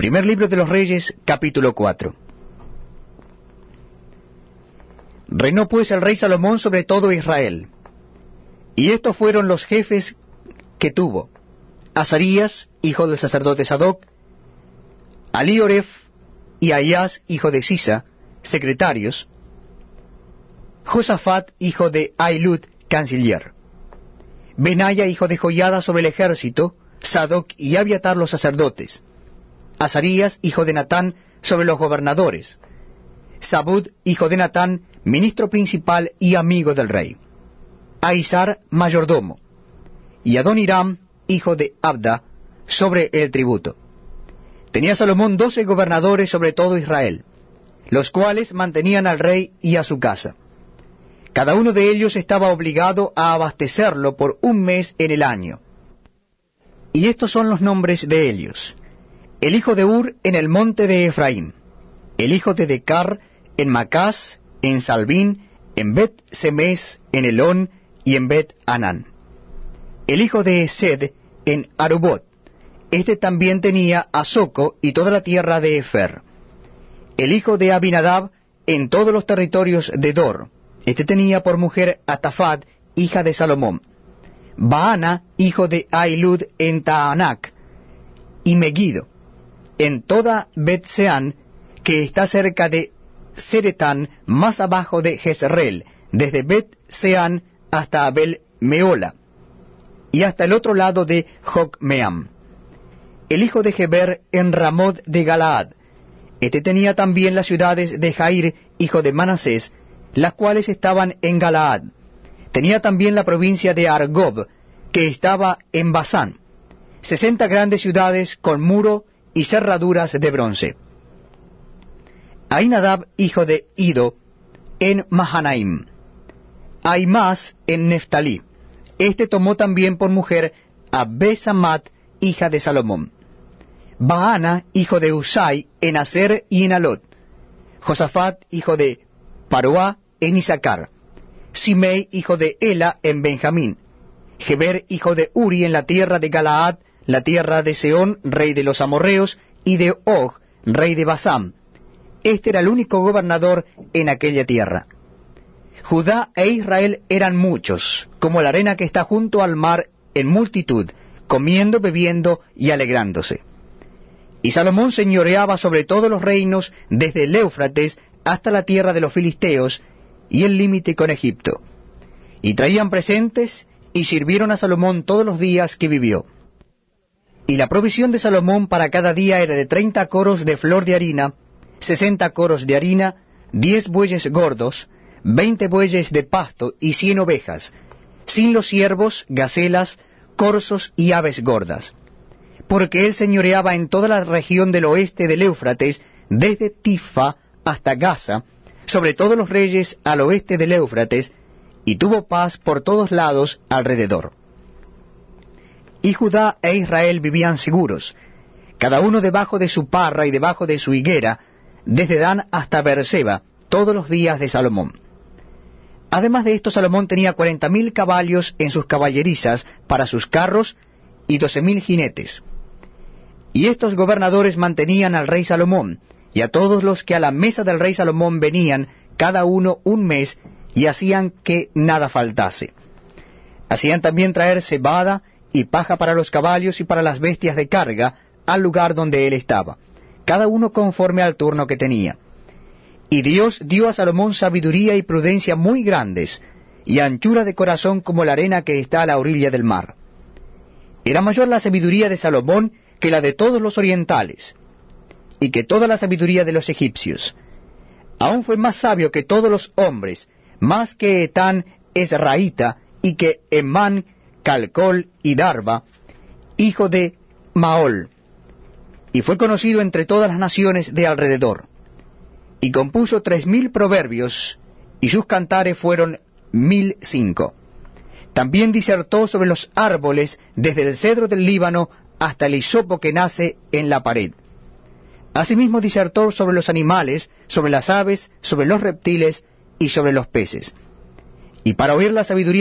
Primer libro de los Reyes, capítulo 4. Reinó pues el rey Salomón sobre todo Israel. Y estos fueron los jefes que tuvo. Azarías, hijo del sacerdote Sadoc, Alioref y Ayaz, hijo de Sisa, secretarios, Josafat, hijo de Ailud, canciller, Benaya, hijo de Joyada, sobre el ejército, Sadoc y Abiatar los sacerdotes, Azarías, hijo de Natán, sobre los gobernadores, Sabud, hijo de Natán, ministro principal y amigo del rey, Aizar, mayordomo, y Adoniram, hijo de Abda, sobre el tributo. Tenía Salomón doce gobernadores sobre todo Israel, los cuales mantenían al rey y a su casa. Cada uno de ellos estaba obligado a abastecerlo por un mes en el año. Y estos son los nombres de ellos. El hijo de Ur en el monte de Efraín, el hijo de Decar en Macás, en Salvín, en Bet Semes, en Elón y en Bet Anán. El hijo de Esed en Arubot. Este también tenía a Soco y toda la tierra de Efer. El hijo de Abinadab en todos los territorios de Dor. Este tenía por mujer a Tafad, hija de Salomón. Baana, hijo de Ailud en Taanac, y Megido, en toda Betseán, que está cerca de Seretán, más abajo de Jezreel, desde Bet-Seán hasta Abel Meola, y hasta el otro lado de Jocmeam. El hijo de Geber en Ramod de Galaad. Este tenía también las ciudades de Jair, hijo de Manasés, las cuales estaban en Galaad. Tenía también la provincia de Argob, que estaba en Basán, sesenta grandes ciudades con muro y cerraduras de bronce. Ainadab, hijo de Ido, en Mahanaim. más en Neftalí. Este tomó también por mujer a Besamat, hija de Salomón. Baana, hijo de Usai, en Aser y en Alot. Josafat, hijo de Paroá, en Isaacar. Simei, hijo de Ela, en Benjamín. Geber, hijo de Uri, en la tierra de Galaad, la tierra de Seón, rey de los amorreos, y de Og, rey de Basam este era el único gobernador en aquella tierra. Judá e Israel eran muchos, como la arena que está junto al mar en multitud, comiendo, bebiendo y alegrándose. Y Salomón señoreaba sobre todos los reinos desde el Éufrates hasta la tierra de los filisteos y el límite con Egipto. Y traían presentes y sirvieron a Salomón todos los días que vivió. Y la provisión de Salomón para cada día era de treinta coros de flor de harina, sesenta coros de harina, diez bueyes gordos, veinte bueyes de pasto y cien ovejas, sin los ciervos, gacelas, corzos y aves gordas. Porque él señoreaba en toda la región del oeste del Éufrates, desde Tifa hasta Gaza, sobre todos los reyes al oeste del Éufrates, y tuvo paz por todos lados alrededor. Y Judá e Israel vivían seguros, cada uno debajo de su parra y debajo de su higuera, desde Dan hasta Berseba, todos los días de Salomón. Además de esto, Salomón tenía cuarenta mil caballos en sus caballerizas para sus carros y doce mil jinetes. Y estos gobernadores mantenían al rey Salomón, y a todos los que a la mesa del rey Salomón venían, cada uno un mes, y hacían que nada faltase. Hacían también traer cebada y paja para los caballos y para las bestias de carga al lugar donde él estaba cada uno conforme al turno que tenía. Y Dios dio a Salomón sabiduría y prudencia muy grandes, y anchura de corazón como la arena que está a la orilla del mar. Era mayor la sabiduría de Salomón que la de todos los orientales, y que toda la sabiduría de los egipcios. Aún fue más sabio que todos los hombres, más que Etán Esraíta, y que Emán, Calcol y Darba, hijo de Maol y fue conocido entre todas las naciones de alrededor. Y compuso tres mil proverbios, y sus cantares fueron mil cinco. También disertó sobre los árboles desde el cedro del Líbano hasta el hisopo que nace en la pared. Asimismo disertó sobre los animales, sobre las aves, sobre los reptiles y sobre los peces. Y para oír la sabiduría